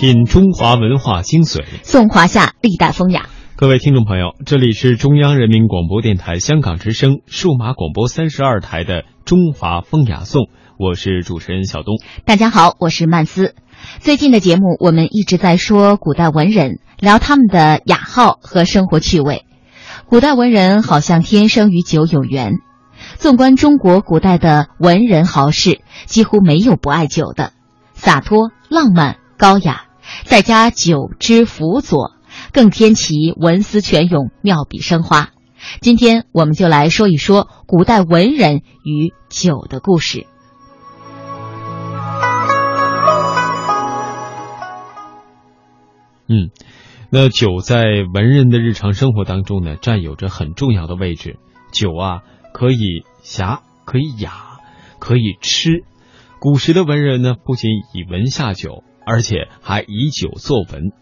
品中华文化精髓，颂华夏历代风雅。各位听众朋友，这里是中央人民广播电台香港之声数码广播三十二台的《中华风雅颂》，我是主持人小东。大家好，我是曼斯。最近的节目，我们一直在说古代文人，聊他们的雅号和生活趣味。古代文人好像天生与酒有缘。纵观中国古代的文人豪士，几乎没有不爱酒的，洒脱、浪漫、高雅，再加酒之辅佐，更添其文思泉涌、妙笔生花。今天我们就来说一说古代文人与酒的故事。嗯，那酒在文人的日常生活当中呢，占有着很重要的位置。酒啊。可以侠，可以雅，可以吃。古时的文人呢，不仅以文下酒，而且还以酒作文，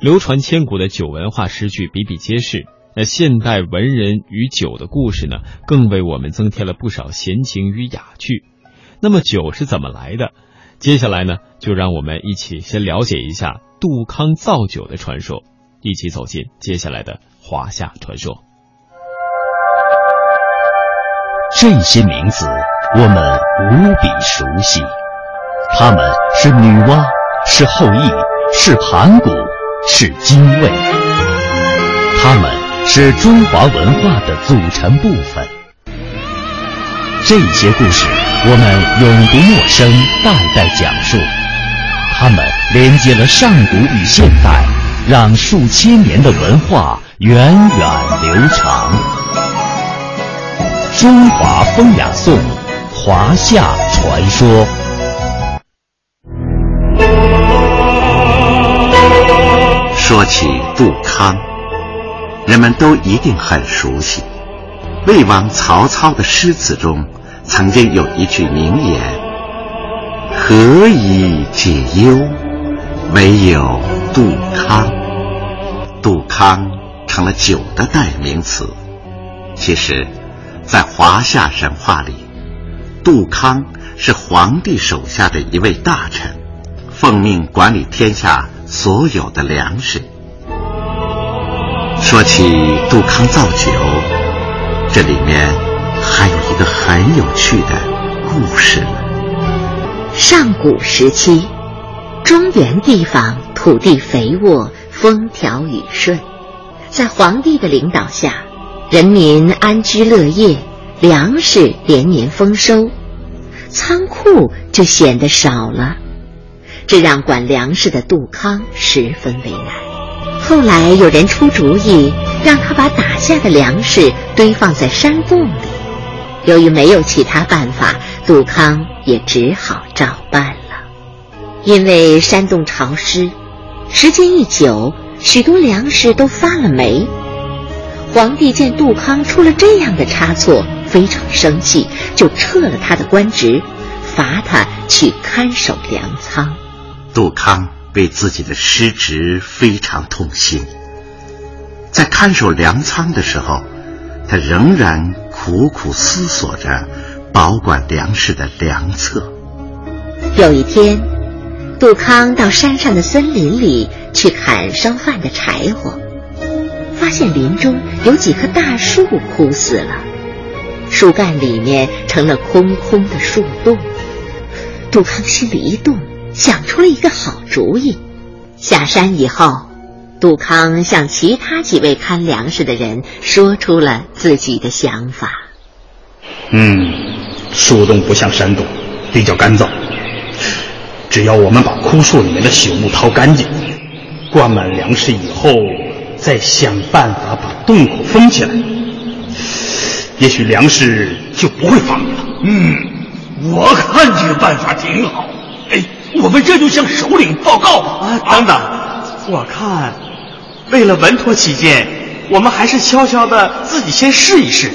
流传千古的酒文化诗句比比皆是。那现代文人与酒的故事呢，更为我们增添了不少闲情与雅趣。那么酒是怎么来的？接下来呢，就让我们一起先了解一下杜康造酒的传说，一起走进接下来的华夏传说。这些名字我们无比熟悉，他们是女娲，是后羿，是盘古，是精卫，他们是中华文化的组成部分。这些故事我们永不陌生，代代讲述，他们连接了上古与现代，让数千年的文化源远流长。中华风雅颂，华夏传说。说起杜康，人们都一定很熟悉。魏王曹操的诗词中，曾经有一句名言：“何以解忧，唯有杜康。”杜康成了酒的代名词。其实。在华夏神话里，杜康是皇帝手下的一位大臣，奉命管理天下所有的粮食。说起杜康造酒，这里面还有一个很有趣的故事呢。上古时期，中原地方土地肥沃，风调雨顺，在皇帝的领导下。人民安居乐业，粮食连年丰收，仓库就显得少了，这让管粮食的杜康十分为难。后来有人出主意，让他把打下的粮食堆放在山洞里。由于没有其他办法，杜康也只好照办了。因为山洞潮湿，时间一久，许多粮食都发了霉。皇帝见杜康出了这样的差错，非常生气，就撤了他的官职，罚他去看守粮仓。杜康为自己的失职非常痛心，在看守粮仓的时候，他仍然苦苦思索着保管粮食的良策。有一天，杜康到山上的森林里去砍烧饭的柴火。发现林中有几棵大树枯死了，树干里面成了空空的树洞。杜康心里一动，想出了一个好主意。下山以后，杜康向其他几位看粮食的人说出了自己的想法。嗯，树洞不像山洞，比较干燥。只要我们把枯树里面的朽木掏干净，灌满粮食以后。再想办法把洞口封起来，也许粮食就不会发霉了。嗯，我看这个办法挺好。哎，我们这就向首领报告吧。啊，等等，我看，为了稳妥起见，我们还是悄悄的自己先试一试。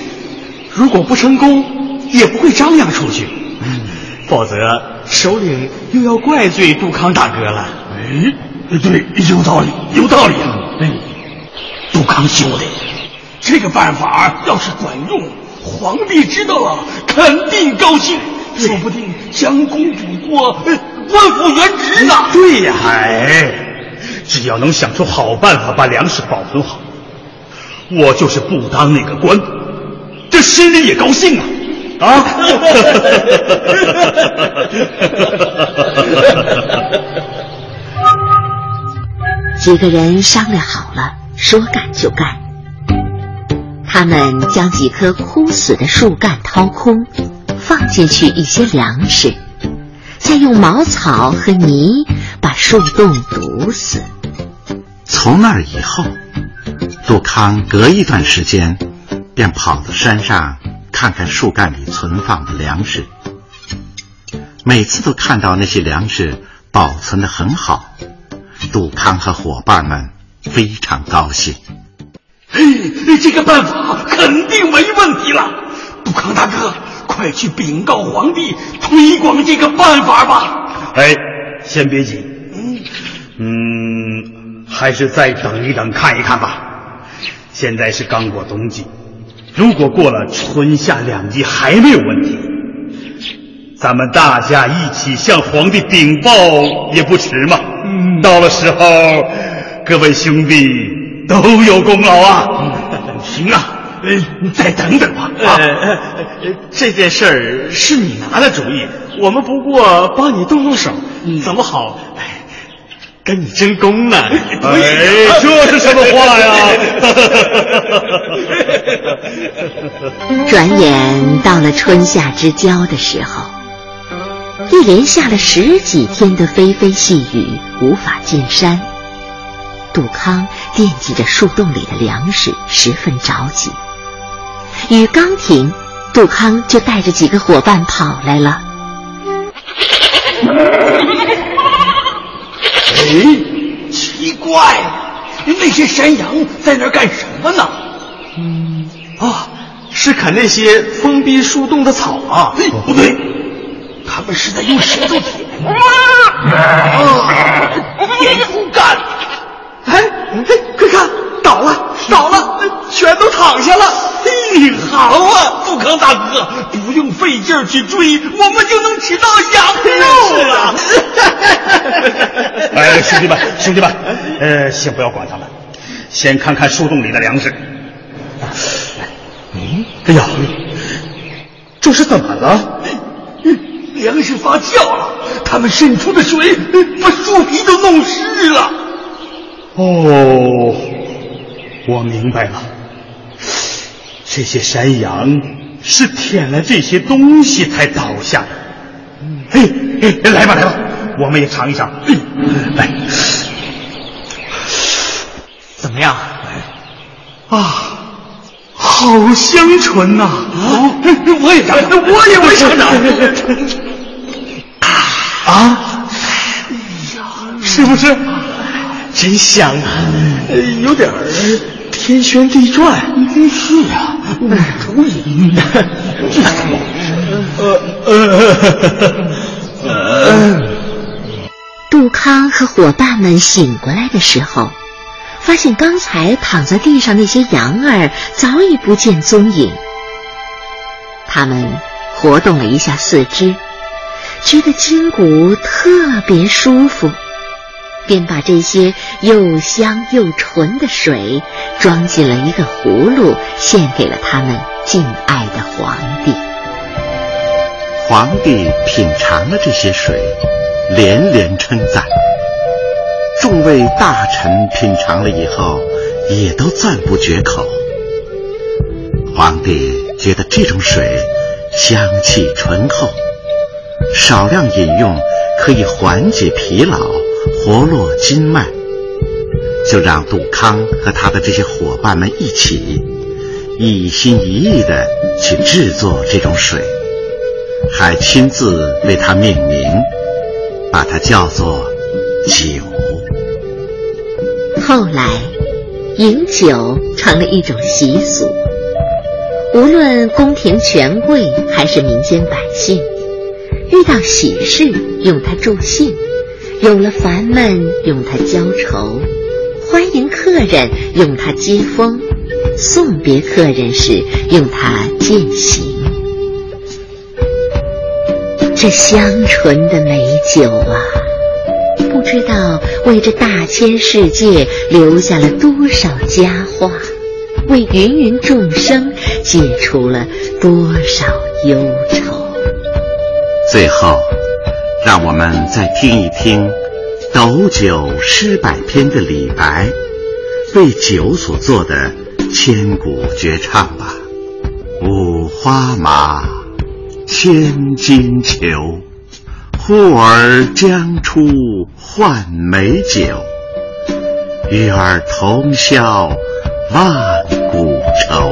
如果不成功，也不会张扬出去。嗯，否则首领又要怪罪杜康大哥了。哎，对，有道理，有道理啊。哎。杜康兄弟，这个办法要是管用，皇帝知道了肯定高兴，说不定将功补过，官复原职呢。对呀，哎，只要能想出好办法把粮食保存好，我就是不当那个官，这心里也高兴啊！啊！几个人商量好了，说干就干。他们将几棵枯死的树干掏空，放进去一些粮食，再用茅草和泥把树洞堵死。从那以后，杜康隔一段时间便跑到山上看看树干里存放的粮食。每次都看到那些粮食保存的很好，杜康和伙伴们非常高兴。嘿，这个办法肯定没问题了。杜康大哥，快去禀告皇帝，推广这个办法吧。哎，先别急，嗯，还是再等一等，看一看吧。现在是刚过冬季，如果过了春夏两季还没有问题，咱们大家一起向皇帝禀报也不迟嘛。嗯，到了时候，各位兄弟。都有功劳啊！行啊，呃，你再等等吧。啊，这件事儿是你拿的主意，我们不过帮你动动手，怎么好？跟你争功呢？哎，这是什么话呀？转眼到了春夏之交的时候，一连下了十几天的霏霏细雨，无法进山。杜康惦记着树洞里的粮食，十分着急。雨刚停，杜康就带着几个伙伴跑来了。哎，奇怪了，那些山羊在那儿干什么呢？嗯，啊，是啃那些封闭树洞的草啊。哎，不对，他们是在用舌头舔。点树干。哎哎，快看，倒了，倒了，全都躺下了。嘿，好啊，杜康大哥，不用费劲去追，我们就能吃到羊肉了。哎，兄弟们，兄弟们，呃，先不要管他们，先看看树洞里的粮食。嗯，哎呀，这是怎么了？粮食发酵了，他们渗出的水把树皮都弄湿了。哦，我明白了，这些山羊是舔了这些东西才倒下的。嘿，来吧来吧，我们也尝一尝。来，怎么样？啊，好香醇呐！啊，我也尝，我也会尝尝。啊，是不是？真香啊，有点天旋地转。是啊，可以。杜康和伙伴们醒过来的时候，发现刚才躺在地上那些羊儿早已不见踪影。他们活动了一下四肢，觉得筋骨特别舒服。便把这些又香又纯的水装进了一个葫芦，献给了他们敬爱的皇帝。皇帝品尝了这些水，连连称赞。众位大臣品尝了以后，也都赞不绝口。皇帝觉得这种水香气醇厚，少量饮用可以缓解疲劳。活络筋脉，就让杜康和他的这些伙伴们一起，一心一意的去制作这种水，还亲自为它命名，把它叫做酒。后来，饮酒成了一种习俗，无论宫廷权贵还是民间百姓，遇到喜事用它助兴。有了烦闷，用它浇愁；欢迎客人，用它接风；送别客人时，用它饯行。这香醇的美酒啊，不知道为这大千世界留下了多少佳话，为芸芸众生解除了多少忧愁。最后，让我们再听一听《斗酒诗百篇》的李白为酒所作的千古绝唱吧。五花马，千金裘，呼儿将出换美酒，与尔同销万古愁。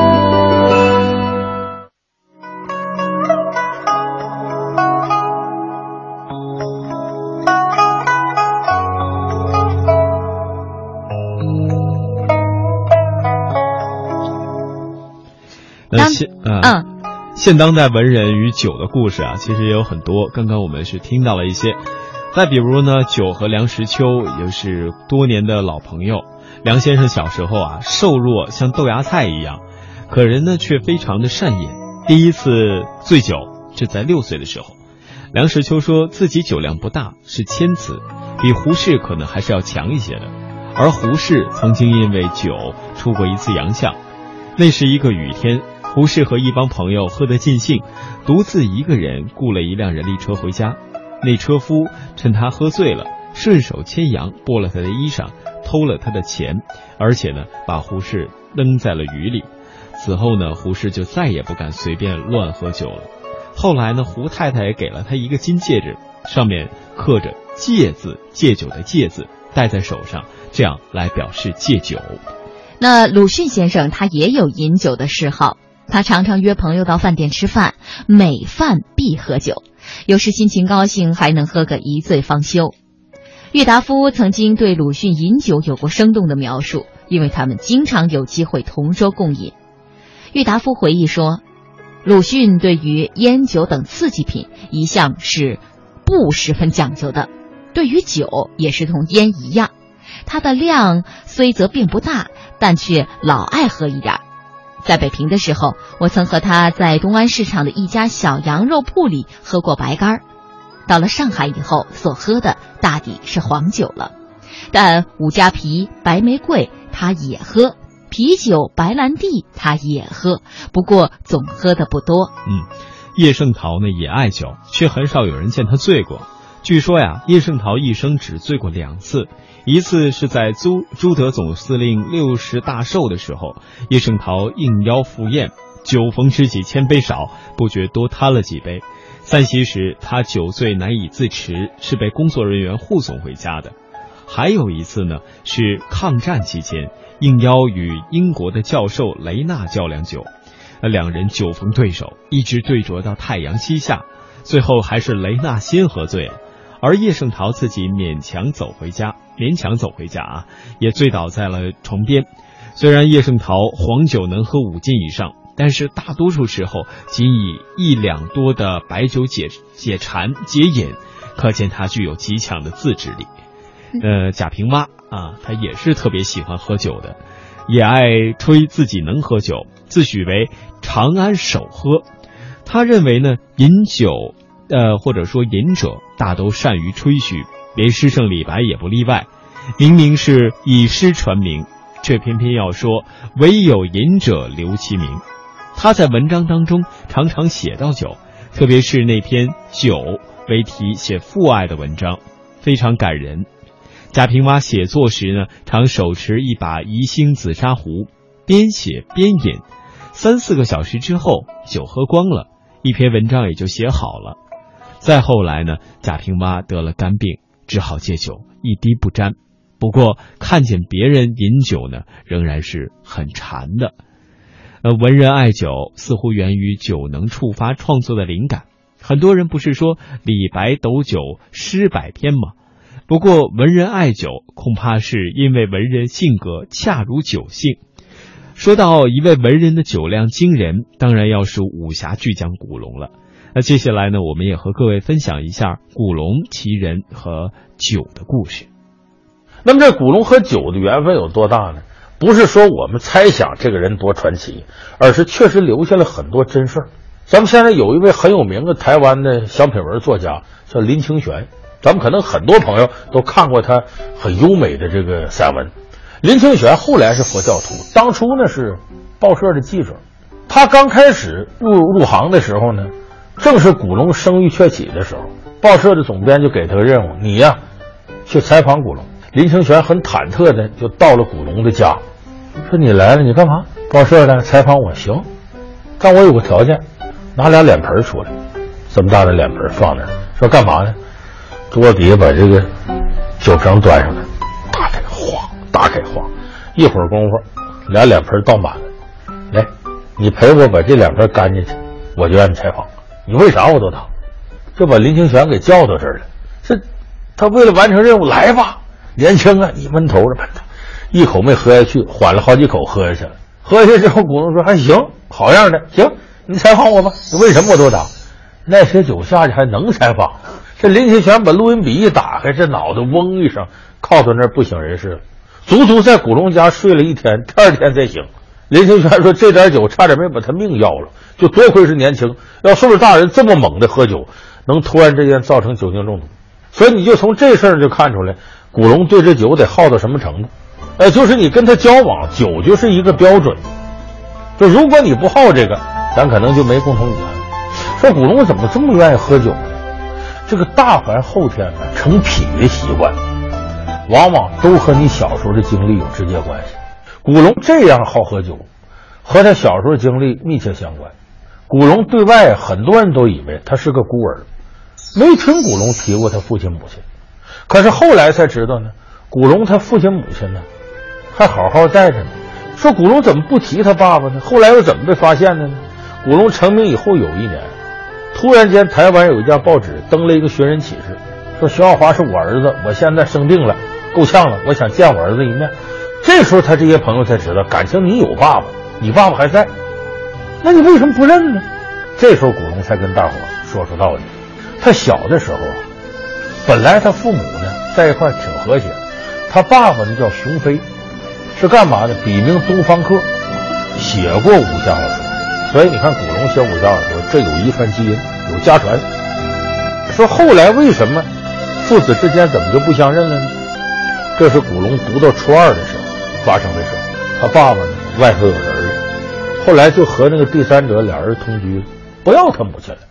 那现嗯，现当代文人与酒的故事啊，其实也有很多。刚刚我们是听到了一些。再比如呢，酒和梁实秋也是多年的老朋友。梁先生小时候啊，瘦弱像豆芽菜一样，可人呢却非常的善饮。第一次醉酒是在六岁的时候。梁实秋说自己酒量不大，是谦词，比胡适可能还是要强一些的。而胡适曾经因为酒出过一次洋相，那是一个雨天。胡适和一帮朋友喝得尽兴，独自一个人雇了一辆人力车回家。那车夫趁他喝醉了，顺手牵羊剥了他的衣裳，偷了他的钱，而且呢，把胡适扔在了雨里。此后呢，胡适就再也不敢随便乱喝酒了。后来呢，胡太太也给了他一个金戒指，上面刻着“戒”字，戒酒的“戒”字，戴在手上，这样来表示戒酒。那鲁迅先生他也有饮酒的嗜好。他常常约朋友到饭店吃饭，每饭必喝酒，有时心情高兴还能喝个一醉方休。郁达夫曾经对鲁迅饮酒有过生动的描述，因为他们经常有机会同桌共饮。郁达夫回忆说，鲁迅对于烟酒等刺激品一向是不十分讲究的，对于酒也是同烟一样，他的量虽则并不大，但却老爱喝一点。在北平的时候，我曾和他在东安市场的一家小羊肉铺里喝过白干儿到了上海以后，所喝的大抵是黄酒了，但五加皮、白玫瑰他也喝，啤酒、白兰地他也喝，不过总喝的不多。嗯，叶圣陶呢也爱酒，却很少有人见他醉过。据说呀，叶圣陶一生只醉过两次。一次是在朱朱德总司令六十大寿的时候，叶圣陶应邀赴宴，酒逢知己千杯少，不觉多贪了几杯。散席时，他酒醉难以自持，是被工作人员护送回家的。还有一次呢，是抗战期间应邀与英国的教授雷纳较量酒，两人酒逢对手，一直对酌到太阳西下，最后还是雷纳先喝醉了。而叶圣陶自己勉强走回家，勉强走回家啊，也醉倒在了床边。虽然叶圣陶黄酒能喝五斤以上，但是大多数时候仅以一两多的白酒解解馋解瘾，可见他具有极强的自制力。呃，贾平凹啊，他也是特别喜欢喝酒的，也爱吹自己能喝酒，自诩为长安首喝。他认为呢，饮酒。呃，或者说隐者大都善于吹嘘，连诗圣李白也不例外。明明是以诗传名，却偏偏要说唯有隐者留其名。他在文章当中常常写到酒，特别是那篇酒为题写父爱的文章，非常感人。贾平凹写作时呢，常手持一把宜兴紫砂壶，边写边饮，三四个小时之后，酒喝光了，一篇文章也就写好了。再后来呢，贾平凹得了肝病，只好戒酒，一滴不沾。不过看见别人饮酒呢，仍然是很馋的。呃，文人爱酒，似乎源于酒能触发创作的灵感。很多人不是说李白斗酒诗百篇吗？不过文人爱酒，恐怕是因为文人性格恰如酒性。说到一位文人的酒量惊人，当然要数武侠巨匠古龙了。那接下来呢，我们也和各位分享一下古龙其人和酒的故事。那么这古龙和酒的缘分有多大呢？不是说我们猜想这个人多传奇，而是确实留下了很多真事儿。咱们现在有一位很有名的台湾的小品文作家，叫林清玄。咱们可能很多朋友都看过他很优美的这个散文。林清玄后来是佛教徒，当初呢是报社的记者。他刚开始入入行的时候呢，正是古龙声誉鹊起的时候。报社的总编就给他个任务：你呀，去采访古龙。林清玄很忐忑的就到了古龙的家，说：“你来了，你干嘛？报社的采访我行，但我有个条件，拿俩脸盆出来，这么大的脸盆放那儿。说干嘛呢？桌底下把这个酒瓶端上来，打开晃，打开晃，一会儿功夫，俩脸盆倒满了。来，你陪我把这两盆干进去，我就让你采访。你为啥我都打？就把林清玄给叫到这儿了。这他为了完成任务，来吧。”年轻啊，你闷头着闷头，一口没喝下去，缓了好几口喝下去了。喝下去之后，古龙说还行，好样的，行，你采访我吧。为什么我都打？那些酒下去还能采访？这林清玄把录音笔一打开，这脑袋嗡一声，靠在那儿不省人事了。足足在古龙家睡了一天，第二天才醒。林清玄说：“这点酒差点没把他命要了，就多亏是年轻。要岁数大人这么猛的喝酒，能突然之间造成酒精中毒。所以你就从这事儿就看出来。”古龙对这酒得好到什么程度？呃，就是你跟他交往，酒就是一个标准。就如果你不好这个，咱可能就没共同语言。说古龙怎么这么愿意喝酒呢？这个大凡后天呢成癖的习惯，往往都和你小时候的经历有直接关系。古龙这样好喝酒，和他小时候经历密切相关。古龙对外很多人都以为他是个孤儿，没听古龙提过他父亲母亲。可是后来才知道呢，古龙他父亲母亲呢，还好好待着呢。说古龙怎么不提他爸爸呢？后来又怎么被发现的呢？古龙成名以后有一年，突然间台湾有一家报纸登了一个寻人启事，说徐耀华是我儿子，我现在生病了，够呛了，我想见我儿子一面。这时候他这些朋友才知道，感情你有爸爸，你爸爸还在，那你为什么不认呢？这时候古龙才跟大伙说出道理，他小的时候啊。本来他父母呢在一块挺和谐，他爸爸呢叫熊飞，是干嘛的？笔名东方客，写过武侠小说，所以你看古龙写武侠小说，这有遗传基因，有家传。说后来为什么父子之间怎么就不相认了呢？这是古龙读到初二的时候发生的事。他爸爸呢外头有人了，后来就和那个第三者俩人同居，不要他母亲了，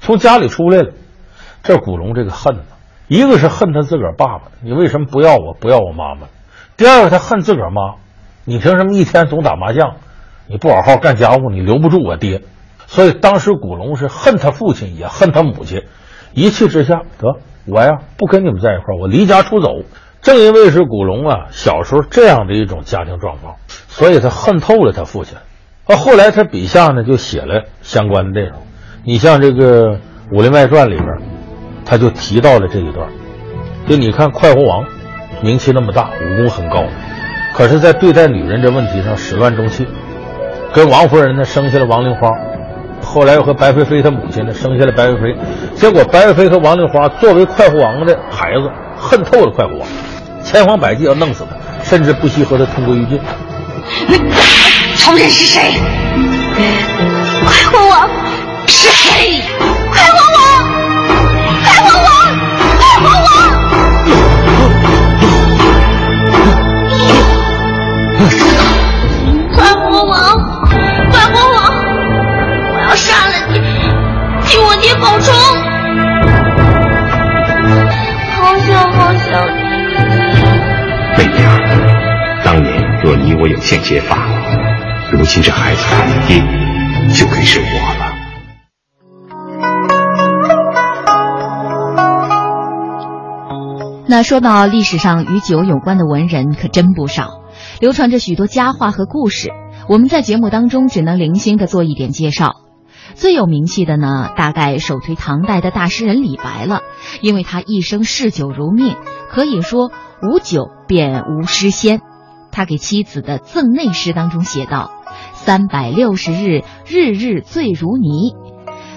从家里出来了。这古龙这个恨呢。一个是恨他自个儿爸爸，你为什么不要我，不要我妈妈？第二个他恨自个儿妈，你凭什么一天总打麻将？你不好好干家务，你留不住我爹。所以当时古龙是恨他父亲，也恨他母亲。一气之下，得我呀不跟你们在一块，我离家出走。正因为是古龙啊小时候这样的一种家庭状况，所以他恨透了他父亲。啊，后来他笔下呢就写了相关的内容。你像这个《武林外传》里边。他就提到了这一段，就你看快活王，名气那么大，武功很高，可是，在对待女人这问题上始乱终弃，跟王夫人呢生下了王玲花，后来又和白飞飞他母亲呢生下了白飞飞，结果白飞飞和王玲花作为快活王的孩子，恨透了快活王，千方百计要弄死他，甚至不惜和他同归于尽。仇人是谁？快活王是谁？快活王。快活王，快活王，我要杀了你，替我爹报仇！你我有限结发，如今这孩子他的爹就该是我了。那说到历史上与酒有关的文人，可真不少，流传着许多佳话和故事。我们在节目当中只能零星的做一点介绍。最有名气的呢，大概首推唐代的大诗人李白了，因为他一生嗜酒如命，可以说无酒便无诗仙。他给妻子的赠内诗当中写道：“三百六十日，日日醉如泥。”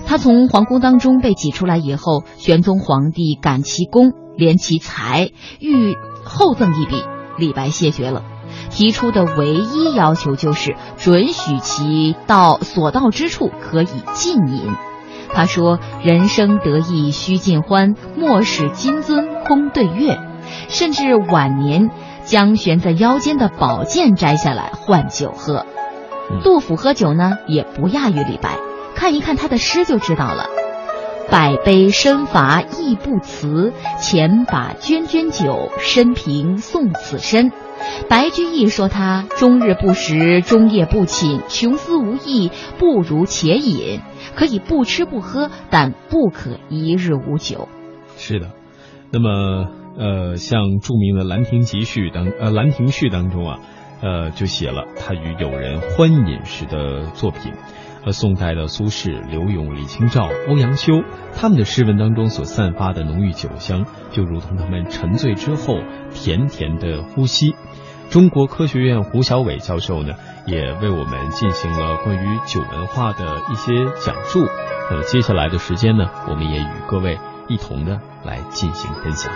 他从皇宫当中被挤出来以后，玄宗皇帝感其功，怜其才，欲厚赠一笔，李白谢绝了。提出的唯一要求就是准许其到所到之处可以尽饮。他说：“人生得意须尽欢，莫使金樽空对月。”甚至晚年将悬在腰间的宝剑摘下来换酒喝。杜甫喝酒呢，也不亚于李白。看一看他的诗就知道了：“百杯身乏意不辞，前把涓涓酒，深平送此身。”白居易说他终日不食，终夜不寝，穷思无益，不如且饮。可以不吃不喝，但不可一日无酒。是的，那么呃，像著名的《兰亭集序》当呃《兰亭序》当中啊，呃就写了他与友人欢饮时的作品。和宋代的苏轼、柳永、李清照、欧阳修，他们的诗文当中所散发的浓郁酒香，就如同他们沉醉之后甜甜的呼吸。中国科学院胡小伟教授呢，也为我们进行了关于酒文化的一些讲述。那么接下来的时间呢，我们也与各位一同的来进行分享。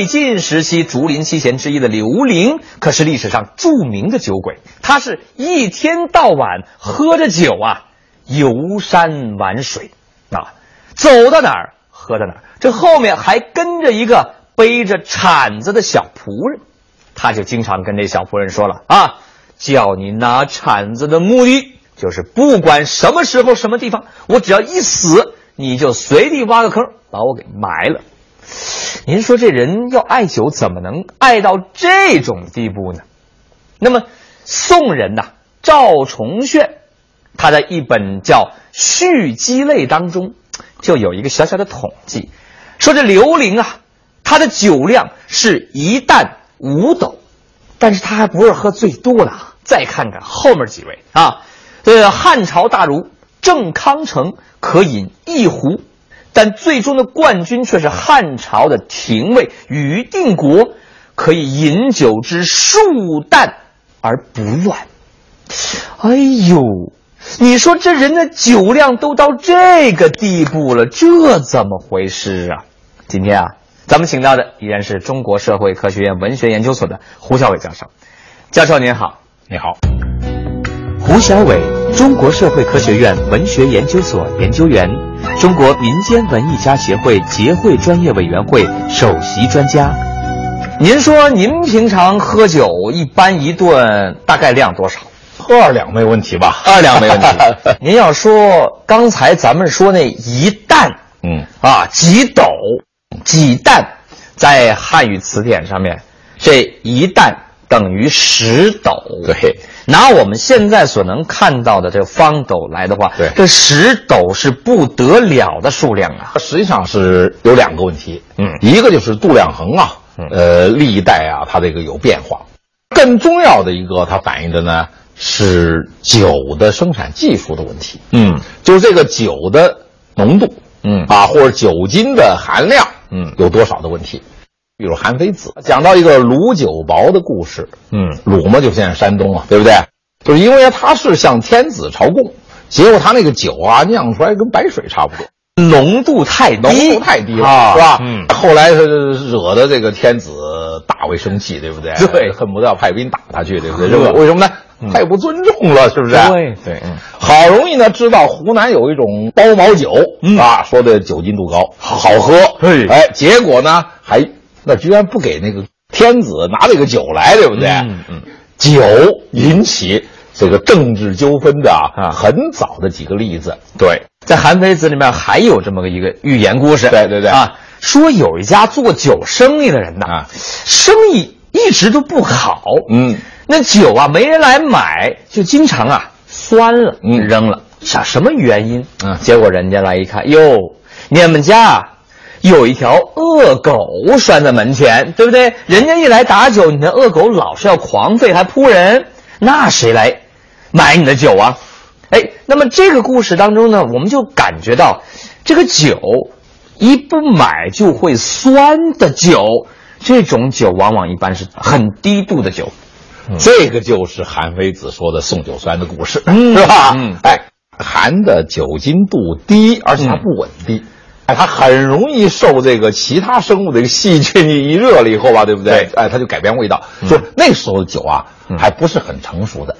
魏晋时期竹林七贤之一的刘伶，可是历史上著名的酒鬼。他是一天到晚喝着酒啊，游山玩水，啊，走到哪儿喝到哪儿。这后面还跟着一个背着铲子的小仆人，他就经常跟这小仆人说了啊，叫你拿铲子的目的就是不管什么时候什么地方，我只要一死，你就随地挖个坑把我给埋了。您说这人要爱酒，怎么能爱到这种地步呢？那么宋人呐，赵崇炫，他在一本叫《续积类》当中，就有一个小小的统计，说这刘伶啊，他的酒量是一担五斗，但是他还不是喝最多的。再看看后面几位啊，呃，汉朝大儒郑康成可饮一壶。但最终的冠军却是汉朝的廷尉于定国，可以饮酒之数担而不乱。哎呦，你说这人的酒量都到这个地步了，这怎么回事啊？今天啊，咱们请到的依然是中国社会科学院文学研究所的胡小伟教授。教授您好，你好，胡小伟，中国社会科学院文学研究所研究员。中国民间文艺家协会结会专业委员会首席专家，您说您平常喝酒一般一顿大概量多少？喝二两没问题吧？二两没问题。您要说刚才咱们说那一担，嗯啊几斗几担，在汉语词典上面，这一担等于十斗。对。拿我们现在所能看到的这个方斗来的话，对，这十斗是不得了的数量啊！实际上是有两个问题，嗯，一个就是度量衡啊，呃，历代啊，它这个有变化。更重要的一个，它反映的呢是酒的生产技术的问题，嗯，就是这个酒的浓度，嗯啊，或者酒精的含量，嗯，有多少的问题。比如韩非子讲到一个鲁酒薄的故事，嗯，鲁嘛就现在山东啊，对不对？就是因为他是向天子朝贡，结果他那个酒啊酿出来跟白水差不多，浓度太低，浓度太低了，啊、是吧？嗯，后来惹得这个天子大为生气，对不对？对，恨不得要派兵打他去，对不对？为什么呢？太不尊重了，是不是？对对，嗯，好容易呢知道湖南有一种包毛酒，啊，说的酒精度高，好喝，哎，结果呢还。那居然不给那个天子拿这个酒来，对不对？嗯嗯，酒引起这个政治纠纷的啊很早的几个例子。对，在《韩非子》里面还有这么个一个寓言故事。对对对啊，说有一家做酒生意的人呐，啊生意一直都不好。嗯，那酒啊没人来买，就经常啊酸了，嗯扔了。想什么原因？嗯结果人家来一看，哟，你们家有一条恶狗拴在门前，对不对？人家一来打酒，你的恶狗老是要狂吠，还扑人，那谁来买你的酒啊？哎，那么这个故事当中呢，我们就感觉到，这个酒一不买就会酸的酒，这种酒往往一般是很低度的酒。这个就是韩非子说的送酒酸的故事，嗯是吧？嗯哎，含的酒精度低，而且它不稳定。哎，它很容易受这个其他生物的一个细菌一热了以后吧，对不对？哎，它就改变味道。就那时候的酒啊，还不是很成熟的。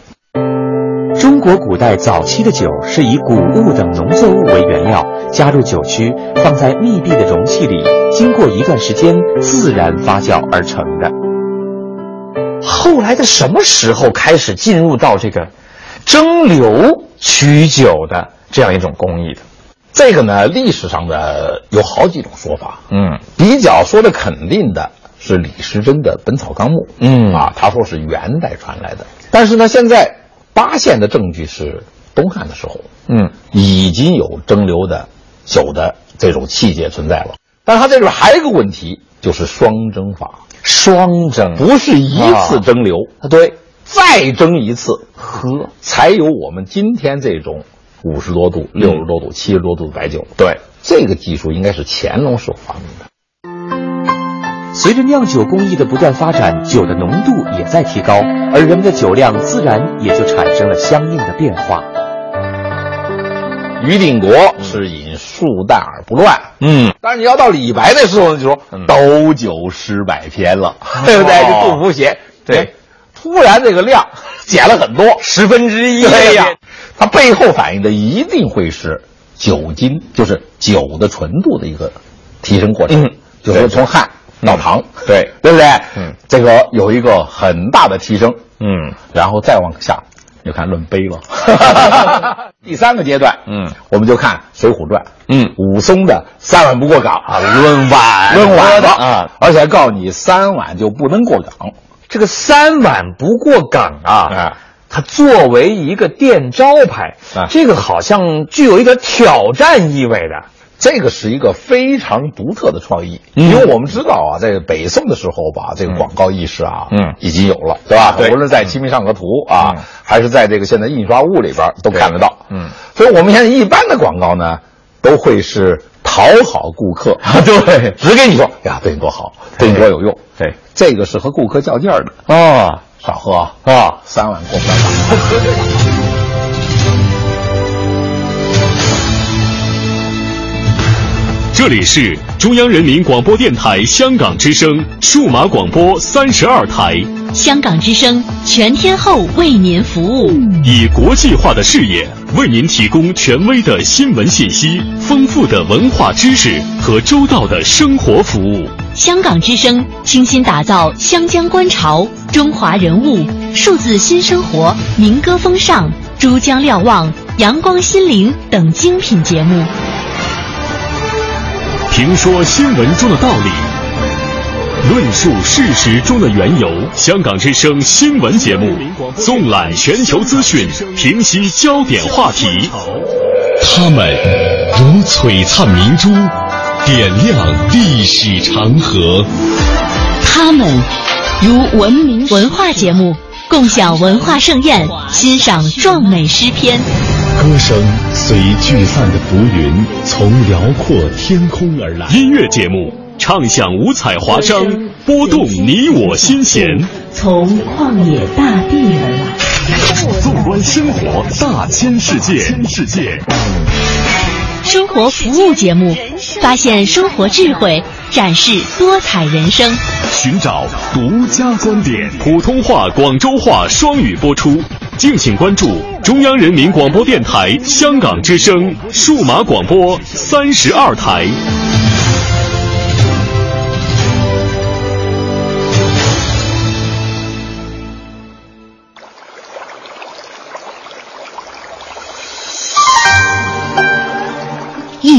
中国古代早期的酒是以谷物等农作物为原料，加入酒曲，放在密闭的容器里，经过一段时间自然发酵而成的。后来在什么时候开始进入到这个蒸馏曲酒的这样一种工艺的？这个呢，历史上的有好几种说法。嗯，比较说的肯定的是李时珍的《本草纲目》。嗯。啊，他说是元代传来的，但是呢，现在八县的证据是东汉的时候，嗯，已经有蒸馏的酒的这种器械存在了。但是它这里边还有一个问题，就是双蒸法，双蒸。不是一次蒸馏，啊。对，再蒸一次喝，才有我们今天这种五十多度、六十多度、七十多度的白酒。对，这个技术应该是乾隆时候发明的。随着酿酒工艺的不断发展，酒的浓度也在提高，而人们的酒量自然也就产生了相应的变化。于定国是饮数淡而不乱，嗯，但是你要到李白那时候，就说斗酒诗百篇了，对不对？哦。这杜甫写，对。哎，突然这个量减了很多，十分之一对呀呀，它背后反映的一定会是酒精，就是酒的纯度的一个提升过程，嗯就是从汉到唐，对对不对？嗯，这个有一个很大的提升，嗯，然后再往下，就看论杯了。第三个阶段，嗯，我们就看《水浒传》，嗯，武松的三碗不过岗啊，论碗论碗的啊，而且还告诉你三碗就不能过岗。这个三碗不过岗啊，啊它作为一个店招牌，啊。这个好像具有一个挑战意味的。这个是一个非常独特的创意，嗯。因为我们知道啊，在北宋的时候吧，这个广告意识啊，嗯。已经有了，对吧？对。无论在《清明上河图》啊，嗯。还是在这个现在印刷物里边都看得到。嗯，所以我们现在一般的广告呢，都会是讨好顾客，对，只给你说呀，对你多好，对你多有用。对，这个是和顾客较劲儿的，啊，少喝啊，啊，三碗过不了岗。这里是中央人民广播电台香港之声数码广播三十二台，香港之声全天候为您服务。以国际化的视野为您提供权威的新闻信息、丰富的文化知识和周到的生活服务。香港之声倾心打造湘江观潮、中华人物、数字新生活、民歌风尚、珠江瞭望、阳光心灵等精品节目。评说新闻中的道理，论述事实中的缘由。香港之声新闻节目纵览全球资讯，平息焦点话题。他们如璀璨明珠，点亮历史长河。他们如文明文化节目，共享文化盛宴，欣赏壮美诗篇。歌声随聚散的浮云，从辽阔天空而来。音乐节目畅享五彩华章，拨动你我心弦。从旷野大地而来。纵观生活大千世界，世界。生活服务节目，发现生活智慧，展示多彩人生，寻找独家观点。普通话、广州话双语播出，敬请关注中央人民广播电台香港之声数码广播三十二台。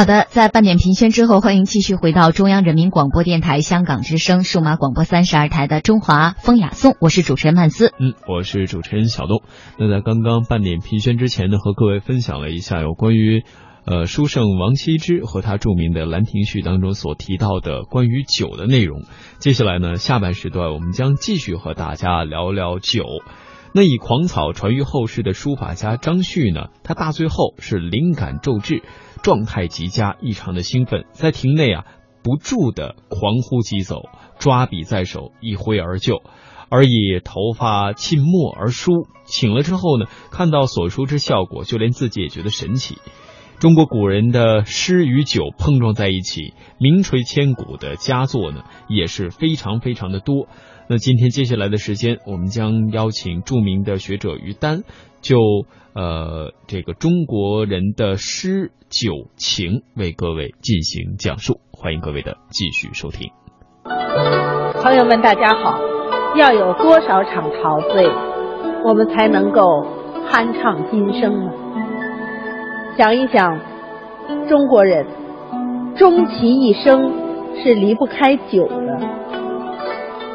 好的，在半点评宣之后，欢迎继续回到中央人民广播电台香港之声数码广播三十二台的《中华风雅颂》，我是主持人曼斯。嗯，我是主持人小东。那在刚刚半点评宣之前呢，和各位分享了一下有关于呃书圣王羲之和他著名的《兰亭序》当中所提到的关于酒的内容。接下来呢，下半时段我们将继续和大家聊聊酒。那以狂草传于后世的书法家张旭呢，他大醉后是灵感骤至。状态极佳，异常的兴奋，在亭内啊不住的狂呼疾走，抓笔在手，一挥而就，而以头发浸墨而书。醒了之后呢，看到所书之效果，就连自己也觉得神奇。中国古人的诗与酒碰撞在一起，名垂千古的佳作呢也是非常非常的多。那今天接下来的时间，我们将邀请著名的学者于丹，就呃这个中国人的诗酒情为各位进行讲述。欢迎各位的继续收听。朋友们，大家好！要有多少场陶醉，我们才能够酣畅今生呢？想一想，中国人终其一生是离不开酒的。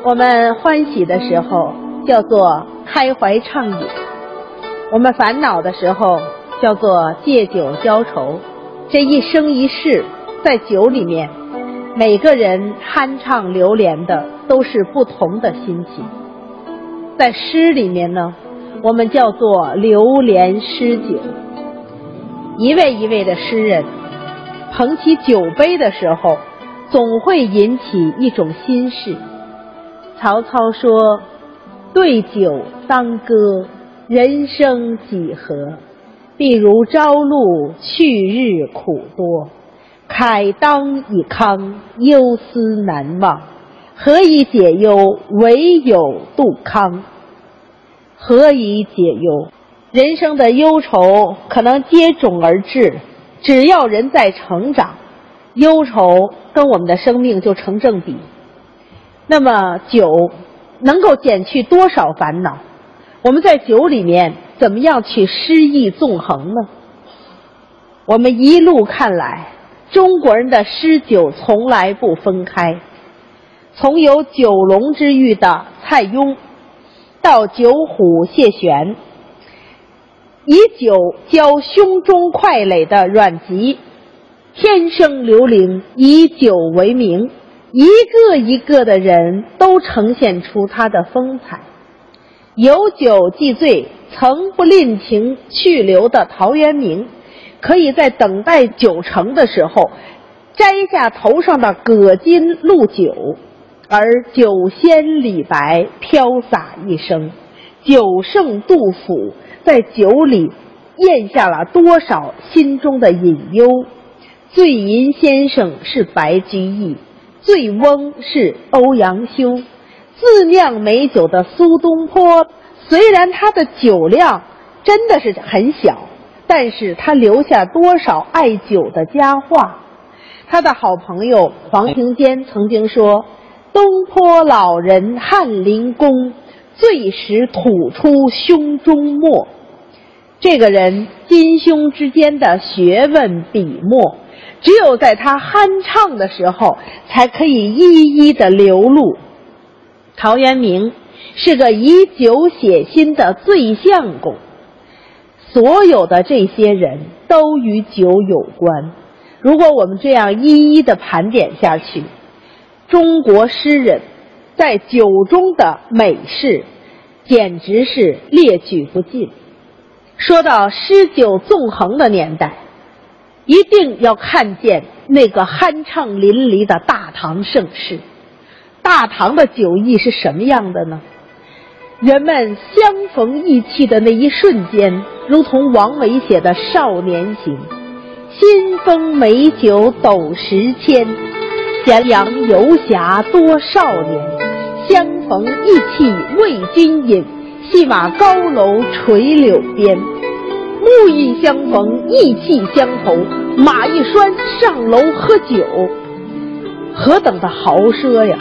我们欢喜的时候叫做开怀畅饮，我们烦恼的时候叫做借酒浇愁。这一生一世，在酒里面，每个人酣畅流连的都是不同的心情。在诗里面呢，我们叫做流连诗酒。一位一位的诗人捧起酒杯的时候，总会引起一种心事。曹操说：“对酒当歌，人生几何？譬如朝露，去日苦多。慨当以慷，忧思难忘。何以解忧？唯有杜康。何以解忧？”人生的忧愁可能接踵而至，只要人在成长，忧愁跟我们的生命就成正比。那么酒能够减去多少烦恼？我们在酒里面怎么样去诗意纵横呢？我们一路看来，中国人的诗酒从来不分开，从有九龙之誉的蔡邕，到九虎谢玄。以酒浇胸中块垒的阮籍，天生刘伶以酒为名，一个一个的人都呈现出他的风采。有酒即醉，曾不吝情去留的陶渊明，可以在等待酒成的时候，摘下头上的葛巾露酒，而酒仙李白飘洒一生，酒圣杜甫。在酒里咽下了多少心中的隐忧？醉吟先生是白居易，醉翁是欧阳修，自酿美酒的苏东坡，虽然他的酒量真的是很小，但是他留下多少爱酒的佳话？他的好朋友黄庭坚曾经说：“东坡老人翰林公。”醉时吐出胸中墨，这个人心胸之间的学问笔墨，只有在他酣畅的时候，才可以一一的流露。陶渊明是个以酒写心的醉相公，所有的这些人都与酒有关。如果我们这样一一的盘点下去，中国诗人在酒中的美事，简直是列举不尽。说到诗酒纵横的年代，一定要看见那个酣畅淋漓的大唐盛世。大唐的酒意是什么样的呢？人们相逢意气的那一瞬间，如同王维写的《少年行》：“新丰美酒斗十千，咸阳游侠多少年。相逢意气为君饮，戏马高楼垂柳边。目意相逢意气相投，马一拴上楼喝酒。何等的豪奢呀！”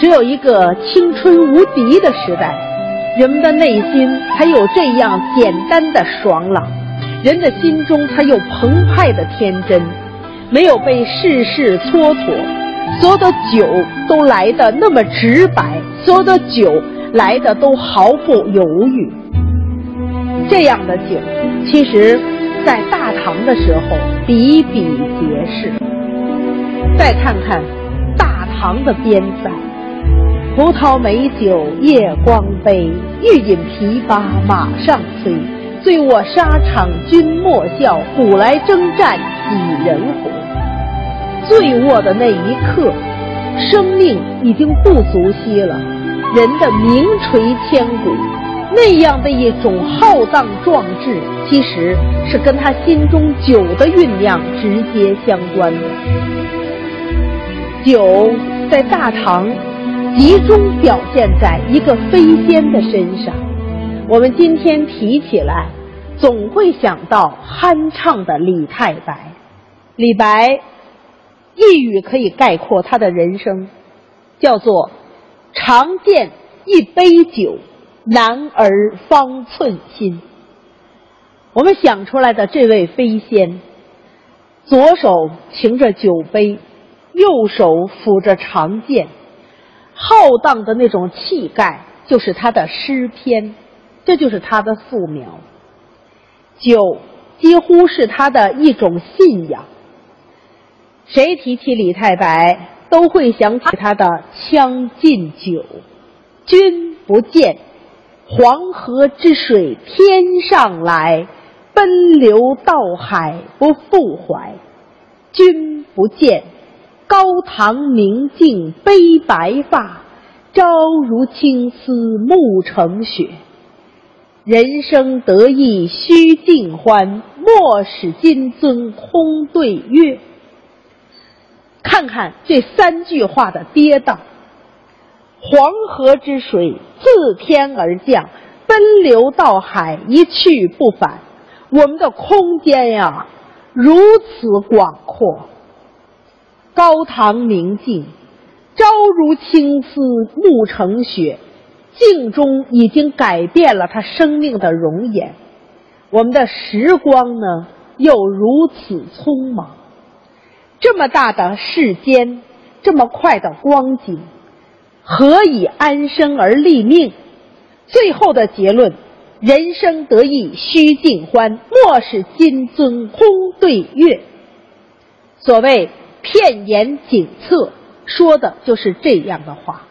只有一个青春无敌的时代，人们的内心才有这样简单的爽朗，人的心中才有澎湃的天真，没有被世事蹉跎，所有的酒都来的那么直白，所有的酒来的都毫不犹豫。这样的酒，其实，在大唐的时候比比皆是。再看看大唐的边塞。葡萄美酒夜光杯，欲饮琵琶马上催。醉卧沙场君莫笑，古来征战几人回？醉卧的那一刻，生命已经不足惜了，人的名垂千古，那样的一种浩荡壮志，其实是跟他心中酒的酝酿直接相关的。酒在大唐。集中表现在一个飞仙的身上。我们今天提起来，总会想到酣畅的李太白。李白一语可以概括他的人生，叫做“常见一杯酒，男儿方寸心”。我们想出来的这位飞仙，左手擎着酒杯，右手抚着长剑。浩荡的那种气概，就是他的诗篇，这就是他的素描。酒几乎是他的一种信仰。谁提起李太白，都会想起他的《将进酒》：“君不见，黄河之水天上来，奔流到海不复还。君不见。”高堂明镜悲白发，朝如青丝暮成雪。人生得意须尽欢，莫使金樽空对月。看看这三句话的跌宕：黄河之水自天而降，奔流到海一去不返。我们的空间呀，如此广阔。高堂明镜，朝如青丝暮成雪，镜中已经改变了他生命的容颜。我们的时光呢，又如此匆忙。这么大的世间，这么快的光景，何以安身而立命？最后的结论：人生得意须尽欢，莫使金樽空对月。所谓。片言锦策，说的就是这样的话。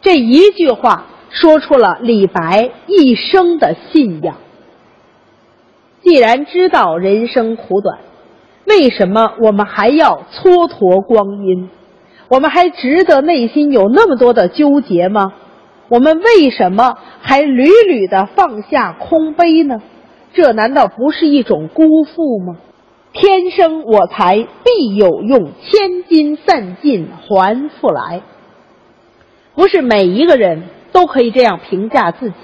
这一句话说出了李白一生的信仰。既然知道人生苦短，为什么我们还要蹉跎光阴？我们还值得内心有那么多的纠结吗？我们为什么还屡屡的放下空杯呢？这难道不是一种辜负吗？天生我材必有用，千金散尽还复来。不是每一个人都可以这样评价自己。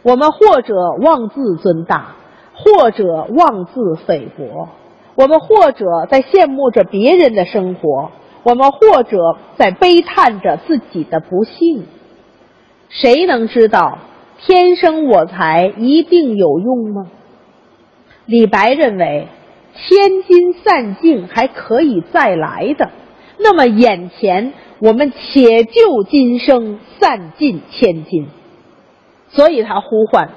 我们或者妄自尊大，或者妄自菲薄；我们或者在羡慕着别人的生活，我们或者在悲叹着自己的不幸。谁能知道天生我材一定有用吗？李白认为。千金散尽还可以再来的，那么眼前我们且就今生散尽千金。所以他呼唤：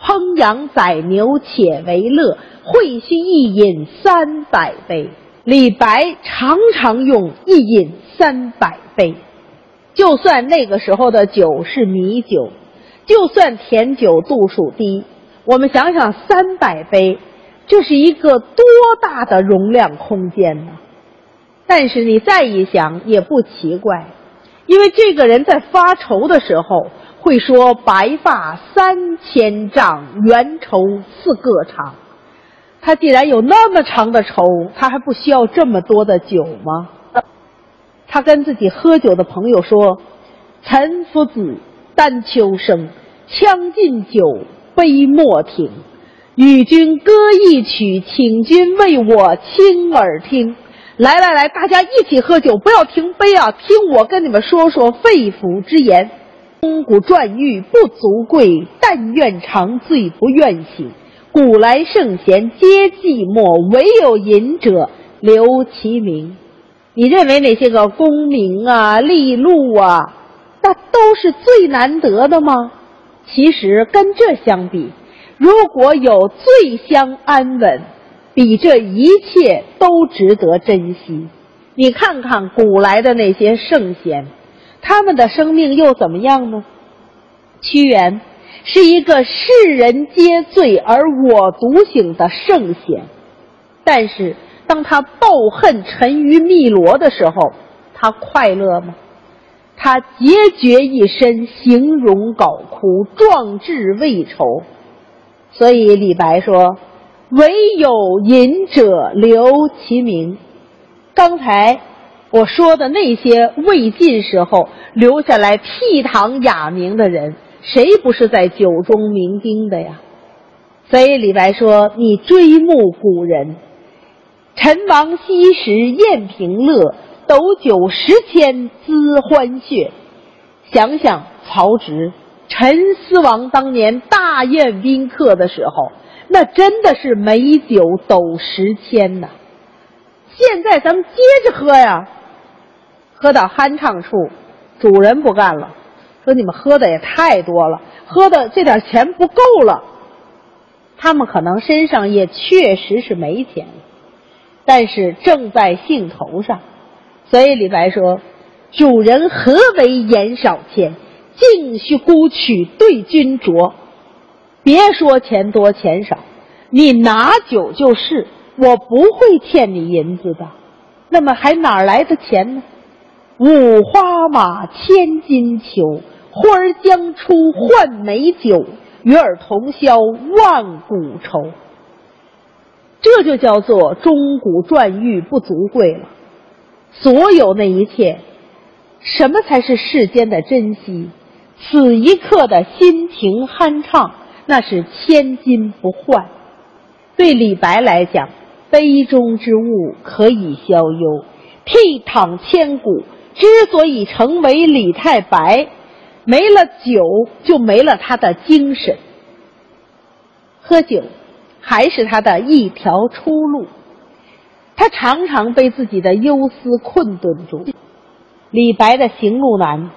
烹羊宰牛且为乐，会须一饮三百杯。李白常常用一饮三百杯，就算那个时候的酒是米酒，就算甜酒度数低，我们想想三百杯，这是一个多大的容量空间呢？但是你再一想也不奇怪，因为这个人在发愁的时候会说：“白发三千丈，缘愁似个长。”他既然有那么长的愁，他还不需要这么多的酒吗？他跟自己喝酒的朋友说：“岑夫子，丹丘生，将进酒，杯莫停。与君歌一曲，请君为我倾耳听。”来来来，大家一起喝酒，不要停杯啊！听我跟你们说说肺腑之言：钟鼓馔玉不足贵，但愿长醉不愿醒。古来圣贤皆寂寞，惟有饮者留其名。你认为那些个功名啊、利禄啊，那都是最难得的吗？其实跟这相比，如果有醉乡安稳，比这一切都值得珍惜。你看看古来的那些圣贤，他们的生命又怎么样呢？屈原。是一个世人皆醉而我独醒的圣贤，但是当他抱恨沉于汨罗的时候，他快乐吗？他孑绝一身，形容槁枯，壮志未酬。所以李白说：“唯有饮者留其名。”刚才我说的那些魏晋时候留下来辟唐雅名的人。谁不是在酒中酩酊的呀？所以李白说：“你追慕古人，陈王昔时宴平乐，斗酒十千恣欢谑。”想想曹植、陈思王当年大宴宾客的时候，那真的是美酒斗十千呐。现在咱们接着喝呀，喝到酣畅处，主人不干了。说你们喝的也太多了，喝的这点钱不够了。他们可能身上也确实是没钱，但是正在兴头上，所以李白说：“主人何为言少钱，径须沽取对君酌。”别说钱多钱少，你拿酒就是，我不会欠你银子的。那么还哪来的钱呢？五花马，千金裘。花儿将出换美酒，与尔同销万古愁。这就叫做钟鼓馔玉不足贵了。所有那一切，什么才是世间的珍惜？此一刻的心情酣畅，那是千金不换。对李白来讲，杯中之物可以消忧，倜傥千古。之所以成为李太白。没了酒，就没了他的精神。喝酒，还是他的一条出路。他常常被自己的忧思困顿住。李白的行路难，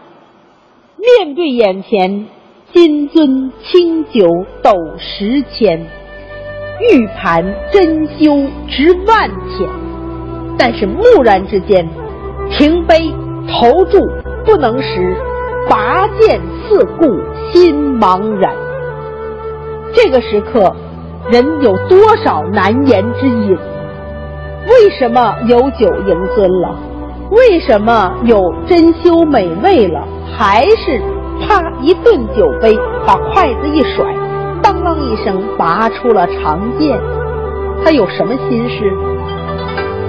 面对眼前金樽清酒斗十千，玉盘珍馐值万钱，但是蓦然之间，停杯投箸不能食。拔剑四顾心茫然。这个时刻，人有多少难言之隐？为什么有酒迎尊了？为什么有珍馐美味了？还是啪一顿酒杯，把筷子一甩，当啷一声拔出了长剑。他有什么心事？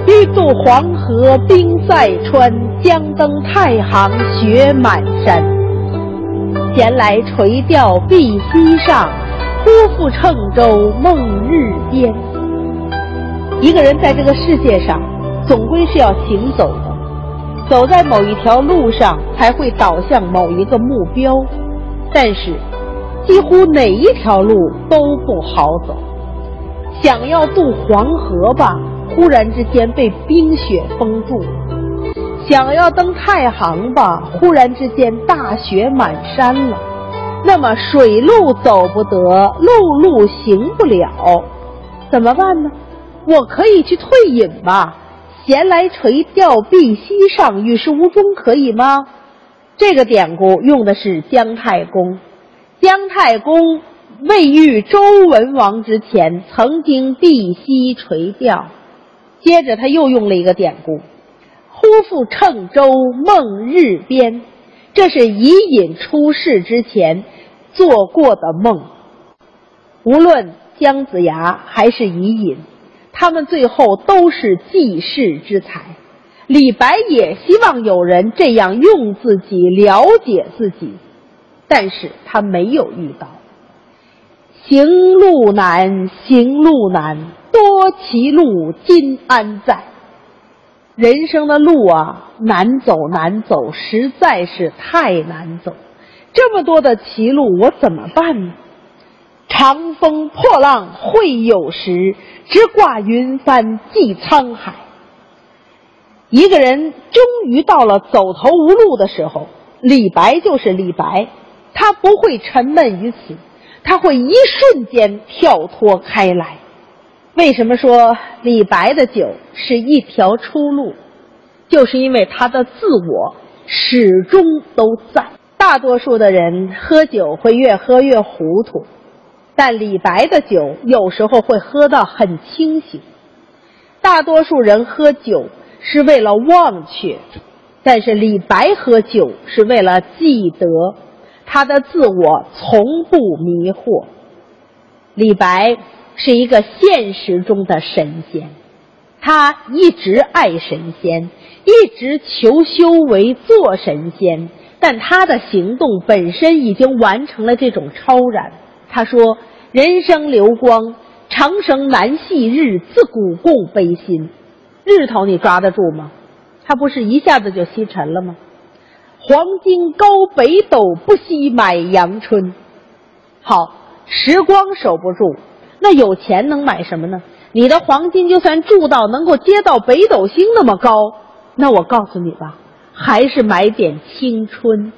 欲渡黄河冰塞川，将登太行雪满山。闲来垂钓碧溪上，忽复乘舟梦日边。一个人在这个世界上，总归是要行走的，走在某一条路上，才会导向某一个目标。但是，几乎哪一条路都不好走。想要渡黄河吧？忽然之间被冰雪封住，想要登太行吧，忽然之间大雪满山了。那么水路走不得，陆路行不了，怎么办呢？我可以去退隐吧。闲来垂钓碧溪上，与世无争，可以吗？这个典故用的是姜太公。姜太公未遇周文王之前，曾经碧溪垂钓。接着他又用了一个典故：“忽复乘舟梦日边。”这是伊尹出世之前做过的梦。无论姜子牙还是伊尹。他们最后都是济世之才，李白也希望有人这样用自己了解自己，但是他没有遇到。行路难，行路难，多歧路，今安在？人生的路啊，难走难走，实在是太难走。这么多的歧路，我怎么办呢？长风破浪会有时，直挂云帆济沧海。一个人终于到了走投无路的时候，李白就是李白，他不会沉闷于此，他会一瞬间跳脱开来。为什么说李白的酒是一条出路？就是因为他的自我始终都在。大多数的人喝酒会越喝越糊涂。但李白的酒有时候会喝到很清醒。大多数人喝酒是为了忘却，但是李白喝酒是为了记得，他的自我从不迷惑。李白是一个现实中的神仙，他一直爱神仙，一直求修为做神仙，但他的行动本身已经完成了这种超然。他说：“人生流光，长生难系日。自古共悲心，日头你抓得住吗？它不是一下子就西沉了吗？黄金高北斗，不惜买阳春。好，时光守不住，那有钱能买什么呢？你的黄金就算铸到能够接到北斗星那么高，那我告诉你吧，还是买点青春。”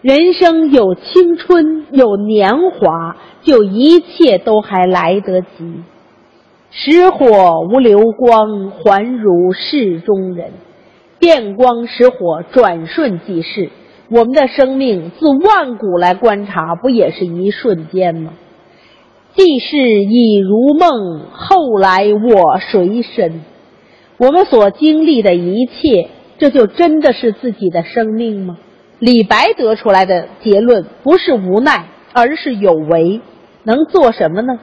人生有青春有年华，就一切都还来得及。石火无流光，还如世中人。电光石火，转瞬即逝。我们的生命自万古来观察，不也是一瞬间吗？既是已如梦，后来我谁身？我们所经历的一切，这就真的是自己的生命吗？李白得出来的结论不是无奈，而是有为。能做什么呢？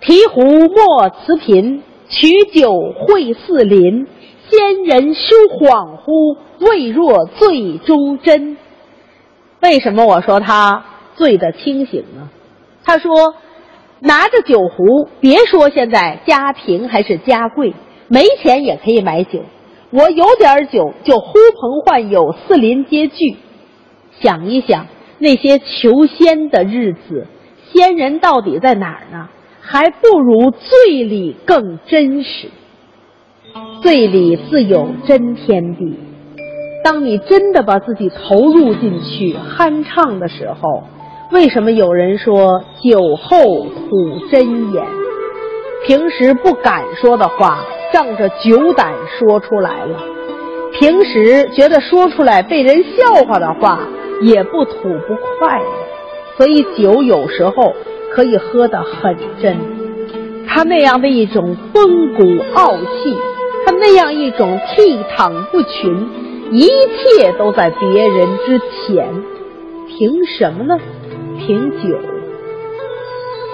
提壶莫辞贫，取酒会四邻。仙人休恍惚，未若醉中真。为什么我说他醉得清醒呢？他说，拿着酒壶，别说现在家贫还是家贵，没钱也可以买酒。我有点酒，就呼朋唤友，四邻皆聚。想一想那些求仙的日子，仙人到底在哪儿呢？还不如醉里更真实。醉里自有真天地。当你真的把自己投入进去酣畅的时候，为什么有人说酒后吐真言？平时不敢说的话，仗着酒胆说出来了；平时觉得说出来被人笑话的话。也不吐不快，所以酒有时候可以喝得很真。他那样的一种风骨傲气，他那样一种倜傥不群，一切都在别人之前。凭什么呢？凭酒。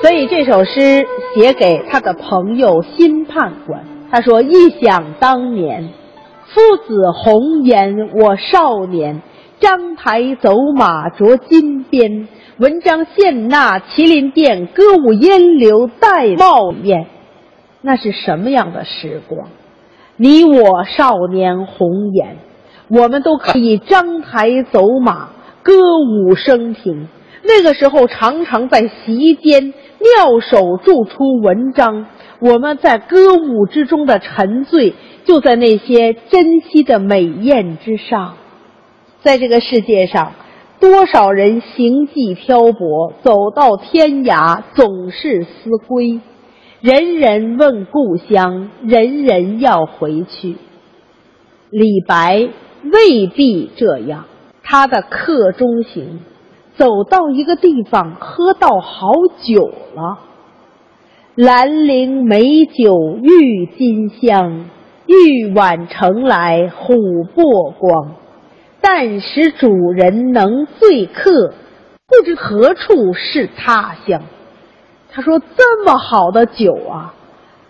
所以这首诗写给他的朋友新判官。他说：“一想当年，夫子红颜我少年。”章台走马着金鞭，文章献纳麒麟殿，歌舞烟柳戴帽宴。那是什么样的时光？你我少年红颜，我们都可以张台走马，歌舞升平。那个时候，常常在席间妙手著出文章，我们在歌舞之中的沉醉，就在那些珍惜的美宴之上。在这个世界上，多少人行迹漂泊，走到天涯总是思归。人人问故乡，人人要回去。李白未必这样，他的客中行，走到一个地方，喝到好酒了。兰陵美酒郁金香，玉碗盛来琥珀光。但使主人能醉客，不知何处是他乡。他说：“这么好的酒啊，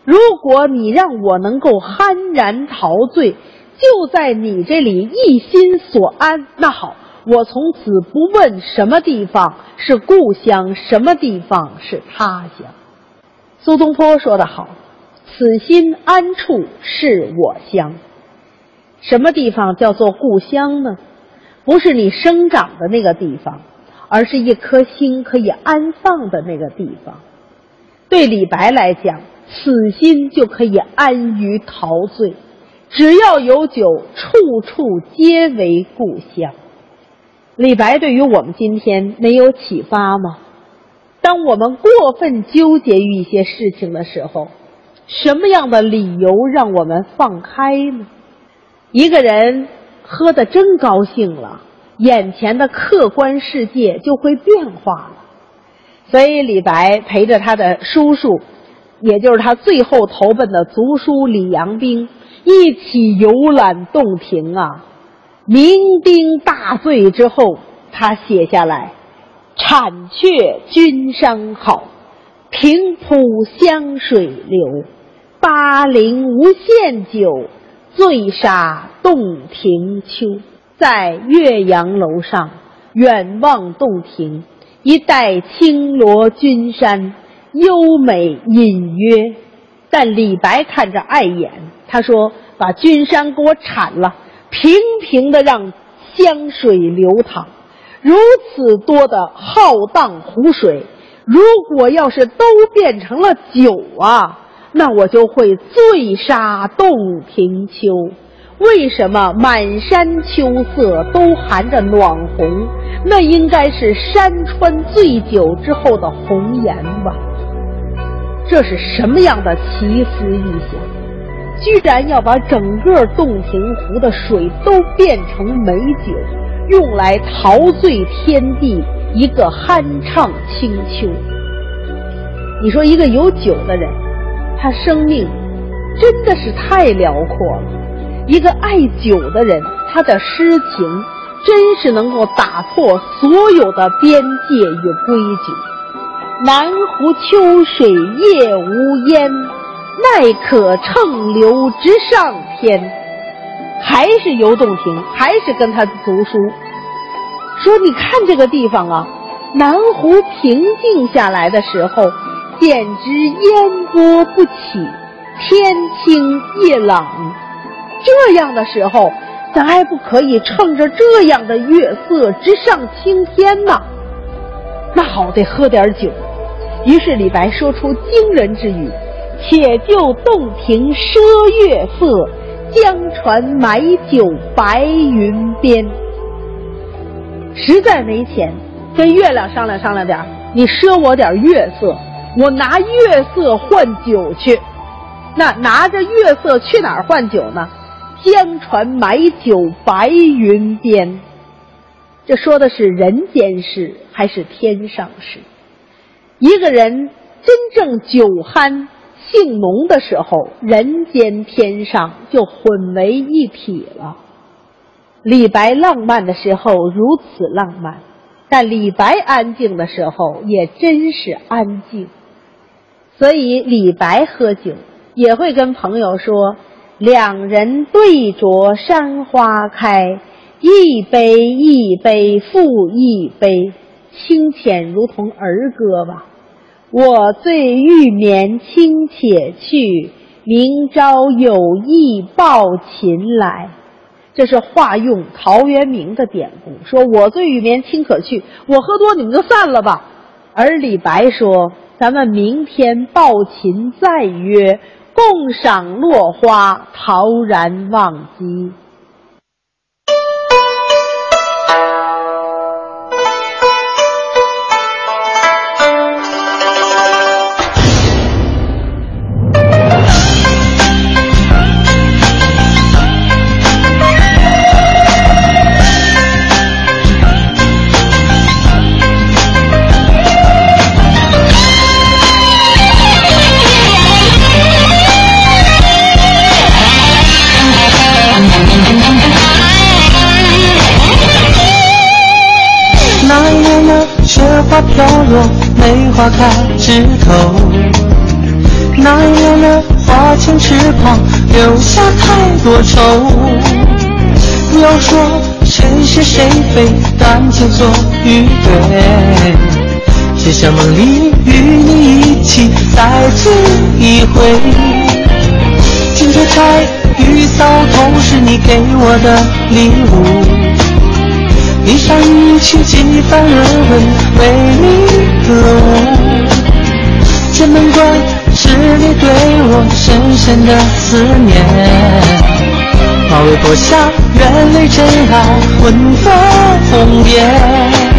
如果你让我能够酣然陶醉，就在你这里一心所安，那好，我从此不问什么地方是故乡，什么地方是他乡。”苏东坡说得好：“此心安处是我乡。”什么地方叫做故乡呢？不是你生长的那个地方，而是一颗心可以安放的那个地方。对李白来讲，此心就可以安于陶醉。只要有酒，处处皆为故乡。李白对于我们今天没有启发吗？当我们过分纠结于一些事情的时候，什么样的理由让我们放开呢？一个人喝的真高兴了，眼前的客观世界就会变化了。所以李白陪着他的叔叔，也就是他最后投奔的族叔李阳冰，一起游览洞庭啊。酩酊大醉之后，他写下来：“产却君山好，平铺湘水流。巴陵无限酒。”醉杀洞庭秋，在岳阳楼上远望洞庭，一带青罗君山，优美隐约。但李白看着碍眼，他说：“把君山给我铲了，平平的让湘水流淌。如此多的浩荡湖水，如果要是都变成了酒啊！”那我就会醉杀洞庭秋。为什么满山秋色都含着暖红？那应该是山川醉酒之后的红颜吧？这是什么样的奇思异想？居然要把整个洞庭湖的水都变成美酒，用来陶醉天地，一个酣畅清秋。你说一个有酒的人。他生命真的是太辽阔了。一个爱酒的人，他的诗情真是能够打破所有的边界与规矩。南湖秋水夜无烟，奈可乘流直上天。还是游洞庭，还是跟他读书。说你看这个地方啊，南湖平静下来的时候。简直烟波不起，天清夜朗。这样的时候，咱还不可以乘着这样的月色直上青天呢？那好，得喝点酒。于是李白说出惊人之语：“且就洞庭赊月色，江船买酒白云边。”实在没钱，跟月亮商量商量点你赊我点月色。我拿月色换酒去，那拿着月色去哪儿换酒呢？江船买酒白云边。这说的是人间事还是天上事？一个人真正酒酣性浓的时候，人间天上就混为一体了。李白浪漫的时候如此浪漫，但李白安静的时候也真是安静。所以李白喝酒也会跟朋友说：“两人对酌山花开，一杯一杯复一杯，清浅如同儿歌吧。我醉欲眠卿且去，明朝有意抱琴来。”这是化用陶渊明的典故，说我醉欲眠卿可去，我喝多你们就散了吧。而李白说。咱们明天抱琴再约，共赏落花，陶然忘机。落梅花开枝头。那年的花前痴狂，留下太多愁。不要说谁是谁非，感情错与对。只想梦里与你一起再醉一回。金雀钗玉搔头，是你给我的礼物。一上一曲几番轮回，为你歌舞。剑门关是你对我深深的思念。马嵬坡下，愿泪真爱魂断红颜。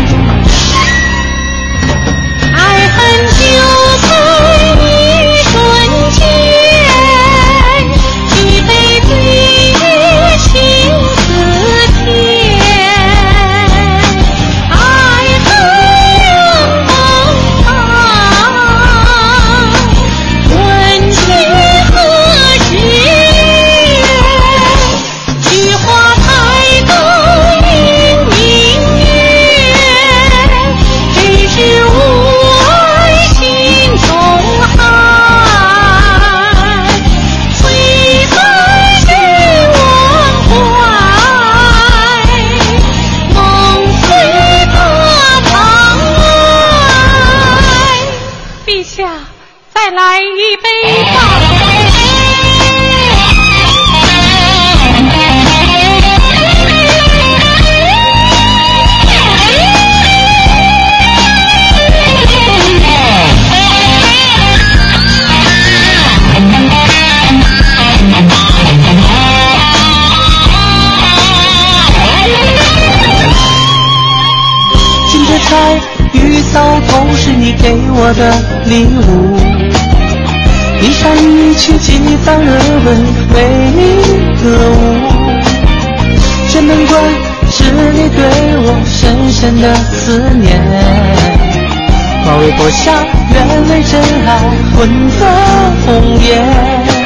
的礼物，一山一曲几番热吻，为你歌舞。这门关是你对我深深的思念。马嵬坡下，愿为真爱混作红颜。